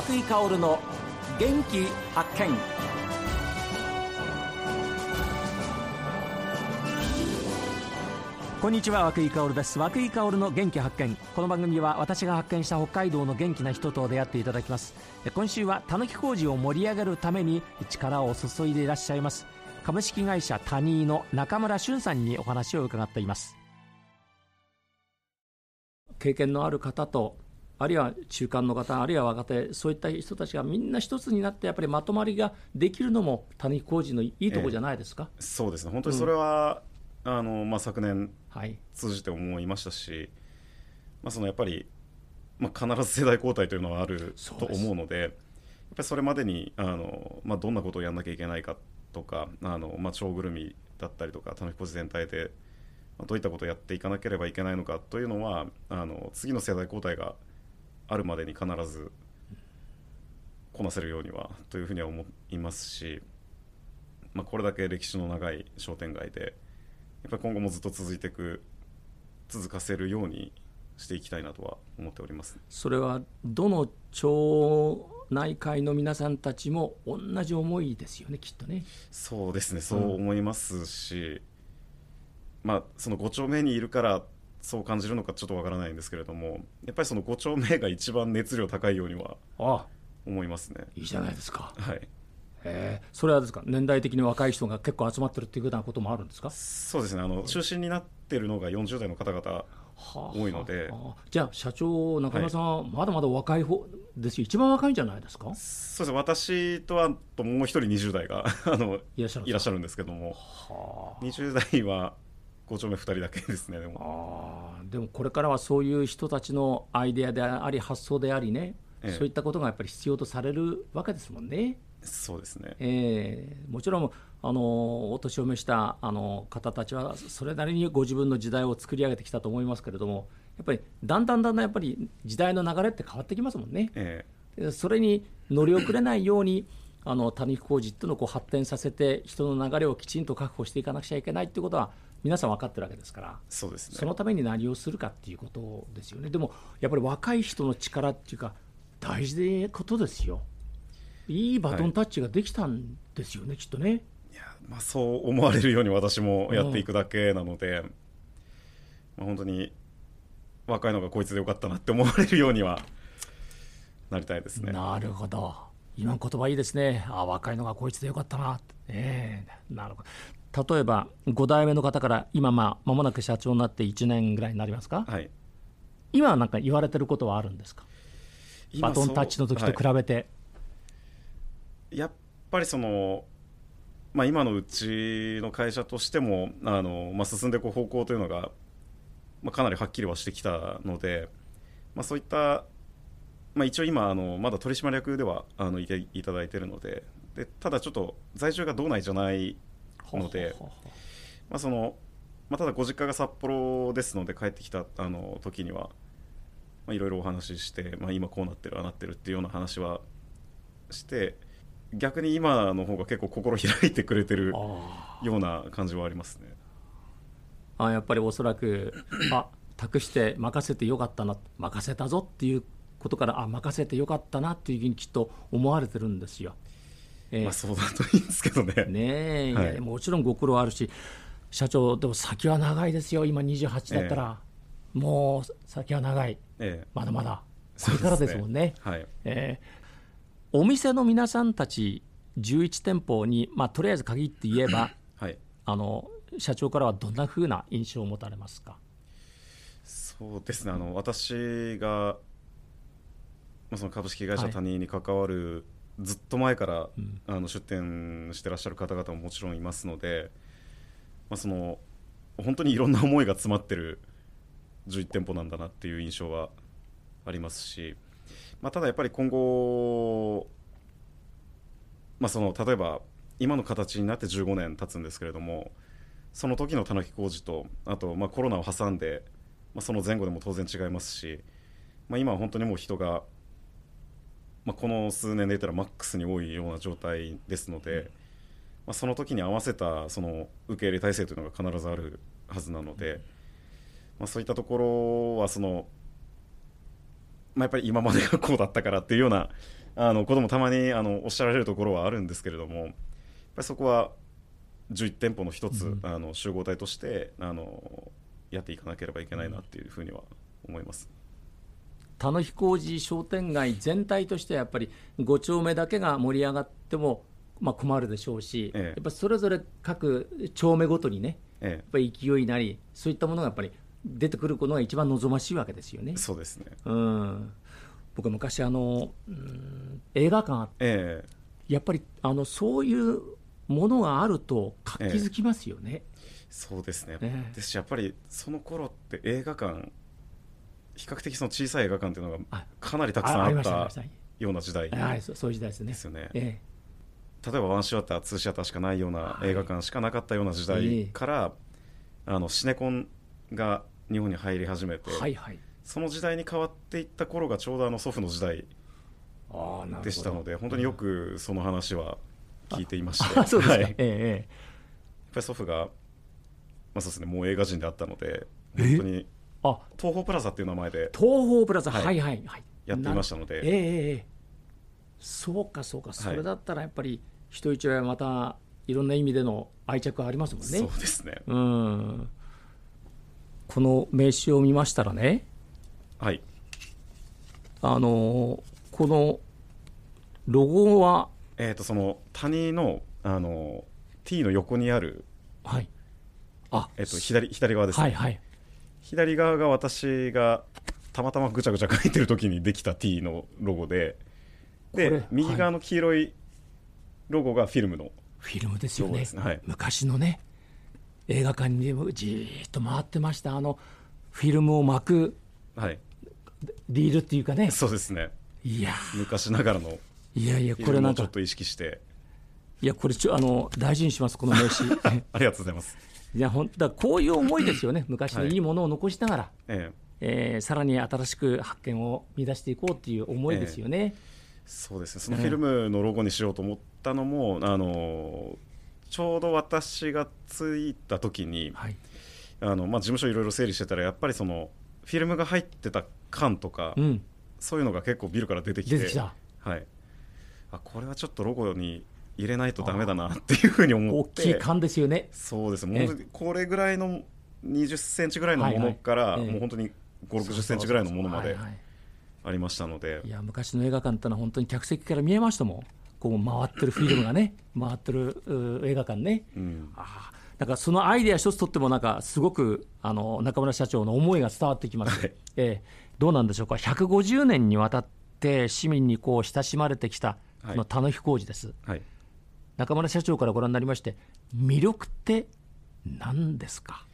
和久井薫の元気発見。こんにちは和井薫です。和井薫の元気発見。この番組は私が発見した北海道の元気な人と出会っていただきます。今週はたぬき工事を盛り上げるために力を注いでいらっしゃいます。株式会社タニーの中村俊さんにお話を伺っています。経験のある方とあるいは中間の方あるいは若手そういった人たちがみんな一つになってやっぱりまとまりができるのもたぬき工事のいいところじゃないですか、えー、そうですね。本当にそれは、うん、あのまあ、昨年はい、通じて思いましたし、まあ、そのやっぱり、まあ、必ず世代交代というのはあると思うのでやっぱりそれまでにあの、まあ、どんなことをやらなきゃいけないかとかあの、まあ、町ぐるみだったりとかたぬき工事全体でどういったことをやっていかなければいけないのかというのはあの次の世代交代があるまでに必ずこなせるようにはというふうには思いますし、まあ、これだけ歴史の長い商店街でやっぱり今後もずっと続いていく続かせるようにしていきたいなとは思っております。それはどの町内会の皆さんたちも同じ思いですよねきっとね。そうですねそう思いますし、うん、まあその5丁目にいるからそう感じるのかちょっとわからないんですけれどもやっぱりその5丁目が一番熱量高いようには思いますね。いいじゃないですか。はい。え。ー、それはですか？年代的に若い人が結構集まってるっていうようなこともあるんですか？そうですね。あの中心になってるのが40代の方々多いので、はあはあ、じゃあ社長中村さん、はい、まだまだ若い方です一番若いんじゃないですか？そうですね。私とはともう一人20代があのいらっしゃるんですけども、はあ、20代は5丁目2人だけですねでも。あでもこれからはそういう人たちのアイデアであり発想でありね、ええ、そういったことがやっぱり必要とされるわけですもんね。そうですね、えー、もちろんあのお年を召したあの方たちはそれなりにご自分の時代を作り上げてきたと思いますけれどもやっぱりだんだんだんだんやっぱり時代の流れって変わってきますもんね。えー、それに乗り遅れないようにあの谷工事っていうのをこう発展させて人の流れをきちんと確保していかなくちゃいけないっていうことは皆さん分かってるわけですからそうです、ね、そのために何をするかっていうことですよねでもやっぱり若い人の力っていうか大事なことですよ。いいバトンタッチができたんですよね、はい、きっとね。いやまあ、そう思われるように私もやっていくだけなので、うん、まあ、本当に若いのがこいつでよかったなって思われるようにはなりたいですね。なるほど今の言葉いいですね。あ若いのがこいつでよかったな。えー、なるほど。例えば5代目の方から今まあ間もなく社長になって1年ぐらいになりますか？はい。今なんか言われてることはあるんですか？バトンタッチの時と比べて。はいやっぱりその、まあ、今のうちの会社としてもあの、まあ、進んでいく方向というのが、まあ、かなりはっきりはしてきたので、まあ、そういった、まあ、一応今あのまだ取締役ではあのいていただいているのででただちょっと在住が道内じゃないので、まあそのまあ、ただご実家が札幌ですので帰ってきたあの時には、まあ、いろいろお話しして、まあ、今こうなってるああなってるっていうような話はして。逆に今の方が結構心開いてくれてるような感じはありますね。あやっぱりおそらくあ託して任せてよかったな任せたぞっていうことからあ任せてよかったなっていうふうにきっと思われてるんですよ。えー、まあ、そうだといいんですけどね。ねえ、はい、もちろんご苦労あるし社長でも先は長いですよ。今28だったら、えー、もう先は長い、えー、まだまだ。これからですもんね。ねはい、えーお店の皆さんたち11店舗に、まあ、とりあえず限って言えば、はい、あの社長からはどんなふうな印象を持たれますか？そうですね。あの私が、まあ、その株式会社他人に関わる、はい、ずっと前から、うん、あの出店してらっしゃる方々ももちろんいますので、まあ、その本当にいろんな思いが詰まってる11店舗なんだなっていう印象はありますし。まあ、ただやっぱり今後、まあ、その例えば今の形になって15年経つんですけれどもその時のたぬき工事とあとまあコロナを挟んで、まあ、その前後でも当然違いますし、まあ、今は本当にもう人が、まあ、この数年で言ったらマックスに多いような状態ですので、まあ、その時に合わせたその受け入れ体制というのが必ずあるはずなので、まあ、そういったところはそのまあ、やっぱり今までがこうだったからっていうようなあのこともたまにあのおっしゃられるところはあるんですけれどもやっぱりそこは11店舗の一つ、うん。あの集合体としてあのやっていかなければいけないなっていうふうには思います。田野飛工事商店街全体としてはやっぱり5丁目だけが盛り上がっても、まあ、困るでしょうし、ええ。やっぱそれぞれ各丁目ごとにね、えやっぱり勢いなり、そういったものがやっぱり出てくることが一番望ましいわけですよね。え、。そうですね。うん、僕は昔あの、うん映画館あってええ。やっぱりあのそういうものがあると活気づきますよね。そうですね、ええ。ですしやっぱりその頃って映画館比較的その小さい映画館っていうのがあかなりたくさんあったような時代はい、そういう時代ですね。ですよねえ。例えばワンシアターツーシアターしかないようなはい映画館しかなかったような時代から、あのシネコンが日本に入り始めて、えはいはい。その時代に変わっていった頃がちょうどあの祖父の時代でしたので本当によくその話は聞いていまして、あそうですか、はい、やっええ。えぱり祖父が、まあ、そうですねもう映画人であったのでえ？本当にえあ。東宝プラザっていう名前で。東宝プラザ、は、はいいはいはい。やっていましたので。ええそうかそうか、それだったらやっぱり人一倍はまたいろんな意味での愛着がありますもんね。そうですね。うん。この名刺を見ましたらね、はい。あのこのロゴは、えー、とその谷のあの T の横にある、はい、あ。えー、と左左側ですね、はいはい、左側が私がたまたまぐちゃぐちゃ書いてる時にできた T のロゴでで右側の黄色いロゴがフィルムのフィルムですよね。はい。昔のね映画館にもじーっと回ってました。あのフィルムを巻くはい。リールっていうかね。そうですね。いや。昔ながらのいやいやこれなんかちょっと意識して。いやこれちょあの大事にしますこの名刺。ありがとうございます、いやほんだこういう思いですよね。昔のい。いものを残しながら、ええ。えーさらに新しく発見を見出していこうっていう思いですよね、そうですね。そのフィルムのロゴにしようと思ったのも、あのちょうど私が着いた時にはい。あの、まあ、事務所いろいろ整理してたらやっぱりそのフィルムが入ってた缶とか、うん。そういうのが結構ビルから出てきて出てきた。はい、あこれはちょっとロゴに入れないとダメだなっていうふうに思大って。きい缶ですよね。そうです。えもうこれぐらいの20センチぐらいのものから、はいはいええ。もう本当に5 6 0センチぐらいのものまでありましたので。いや昔の映画館ってのは本当に客席から見えましたもん。こう回ってるフィルムがね。回ってるう映画館ね。うん。ああだからそのアイデア一つとってもなんかすごくあの中村社長の思いが伝わってきます、はい。ええ。どうなんでしょうか。150年にわたって市民にこう親しまれてきたはい。この田野飛工事です、はい中村社長からご覧になりまして魅力って何ですか？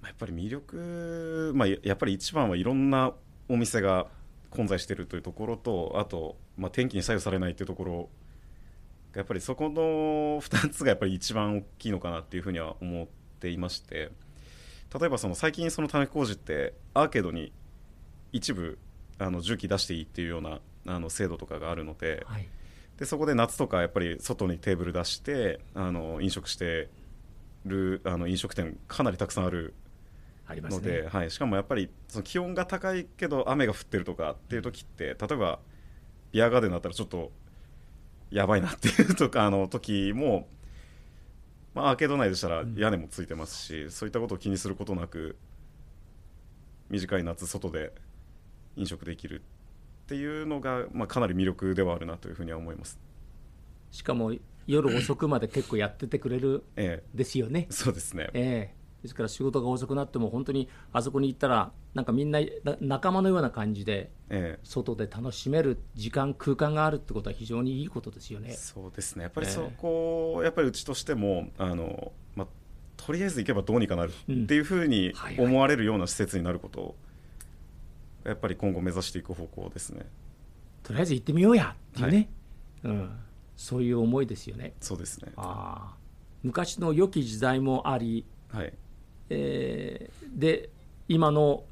まあやっぱり魅力、まあ、ややっぱり一番はいろんなお店が混在しているというところとあと、まあ、天気に左右されないというところがやっぱりそこの2つがやっぱり一番大きいのかなっていうふうには思っていまして例えばその最近その種工事ってアーケードに一部あの重機出していいっていうようなあの制度とかがあるのではいでそこで夏とかやっぱり外にテーブル出してあの飲食してるあの飲食店かなりたくさんあるので、ねはい、しかもやっぱりその気温が高いけど雨が降ってるとかっていう時って例えばビアガーデンだったらちょっとやばいなっていうとかあの時も、まあ、アーケード内でしたらうん。屋根もついてますし、そういったことを気にすることなく短い夏外で飲食できるっていうのが、まあ、かなり魅力ではあるなというふうには思います。しかも夜遅くまで結構やっててくれるえですよね。え、そうですね、ええ。ですから仕事が遅くなっても本当にあそこに行ったらなんかみんなな仲間のような感じでええ。外で楽しめる時間空間があるってことは非常にいいことですよね。そうですね。やっぱりええ。そこ、やっぱりうちとしてもあの、まあ、とりあえず行けばどうにかなるっていうふうにはいはい。思われるような施設になることをやっぱり今後目指していく方向ですね。とりあえず行ってみようや。っていうね、うん、そういう思いですよね。そうですね。ああ。昔の良き時代もあり、はい。えーで今の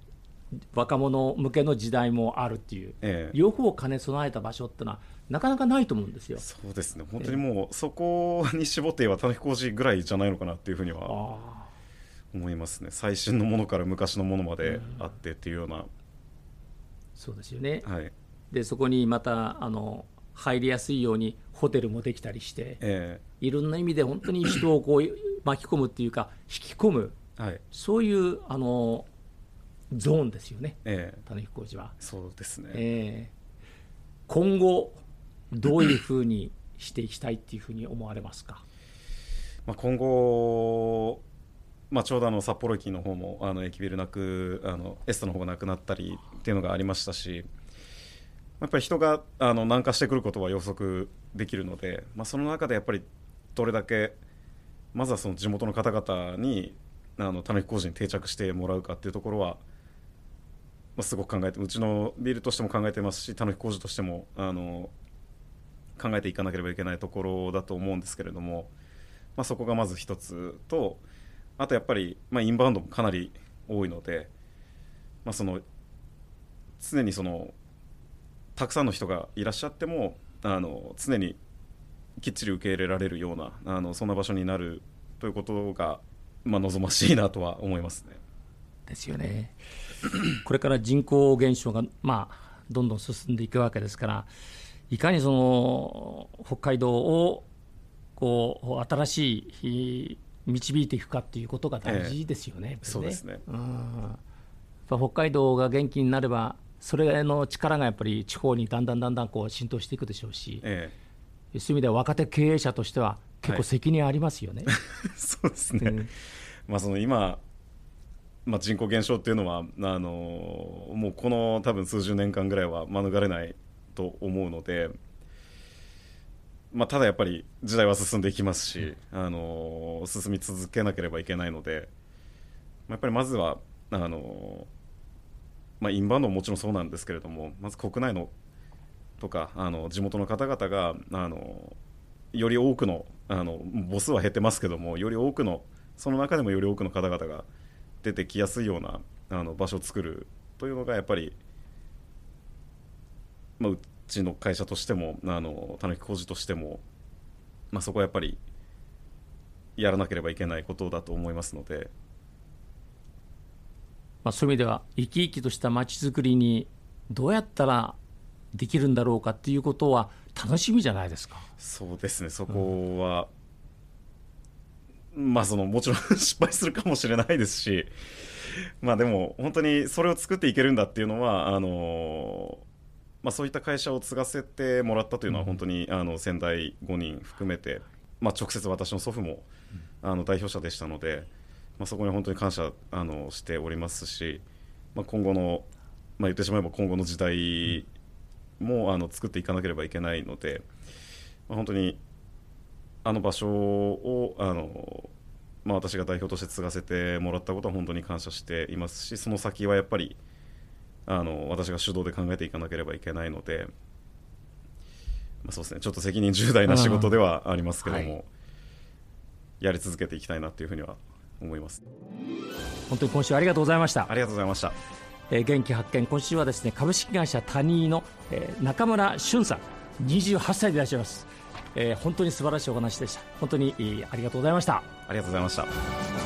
若者向けの時代もあるっていうええ。両方を兼ね備えた場所ってのはなかなかないと思うんですよ。そうですね。本当にもうそこに絞って言えば種工事ぐらいじゃないのかなっていうふうには思いますね。最新のものから昔のものまであってっていうような、そうですよね。はい。でそこにまたあの入りやすいようにホテルもできたりして、えいろんな意味で本当に人をこう巻き込むっていうか引き込む。えはい。そういうあのゾーンですよね。ええ。田野工事は、そうですね、えー今後どういうふうにしていきたいっていうふうに思われますか？まあ、今後、まあ、ちょうどあの札幌駅の方もあの駅ビルなくあのエストの方がなくなったりっていうのがありましたしやっぱり人があの南下してくることは予測できるので、まあ、その中でやっぱりどれだけまずはその地元の方々にあの田中工事に定着してもらうかっていうところは、まあ、すごく考えてうちのビルとしても考えてますし田中工事としてもあの考えていかなければいけないところだと思うんですけれども。まあ、そこがまず一つとあとやっぱり、まあ、インバウンドもかなり多いので、まあ、その常にそのたくさんの人がいらっしゃってもあの常にきっちり受け入れられるようなあのそんな場所になるということが、まあ、望ましいなとは思いますね。ですよね。これから人口減少が、まあ、どんどん進んでいくわけですから、いかにその北海道をこう新しい導いていくかということが大事ですよね。やっぱりそうですね。うん。北海道が元気になれば、それの力がやっぱり地方にだんだんだんだんこう浸透していくでしょうし、えそういう意味では若手経営者としては結構責任ありますよね。え そうですね、うん。まあ、その今、まあ、人口減少っていうのはあのもうこの多分数十年間ぐらいは免れないと思うので、まあ、ただやっぱり時代は進んでいきますし、あの進み続けなければいけないので、まあやっぱりまずはあの、まあ、インバウンドももちろんそうなんですけれどもまず国内のとかあの地元の方々があのより多くのあの母数は減ってますけどもより多くのその中でもより多くの方々が出てきやすいようなあの場所を作るというのがやっぱり、まあ、うちの会社としてもあの田中工事としても、まあ、そこはやっぱりやらなければいけないことだと思いますので、まあ、そういう意味では生き生きとした街づくりにどうやったらできるんだろうかっていうことは楽しみじゃないですか。そうですね。そこは、まあそのもちろん 失敗するかもしれないですしまあでも本当にそれを作っていけるんだっていうのはあのまあ、そういった会社を継がせてもらったというのは本当にあの先代5人含めて、まあ、直接私の祖父もあの代表者でしたので、まあ、そこに本当に感謝あのしておりますし、まあ、今後の、まあ、言ってしまえば今後の時代もあの作っていかなければいけないので、まあ、本当にあの場所をあの、まあ、私が代表として継がせてもらったことは本当に感謝していますしその先はやっぱりあの私が主導で考えていかなければいけないので、まあ、そうですね。ちょっと責任重大な仕事ではありますけども、うんはい。やり続けていきたいなというふうには思います。本当に今週ありがとうございました。あ。りがとうございました。えー元気発見。今週はですね株式会社タニーの、えー中村俊さん28歳でいらっしゃいます、えー本当に素晴らしいお話でした。本当に、えーありがとうございました。ありがとうございました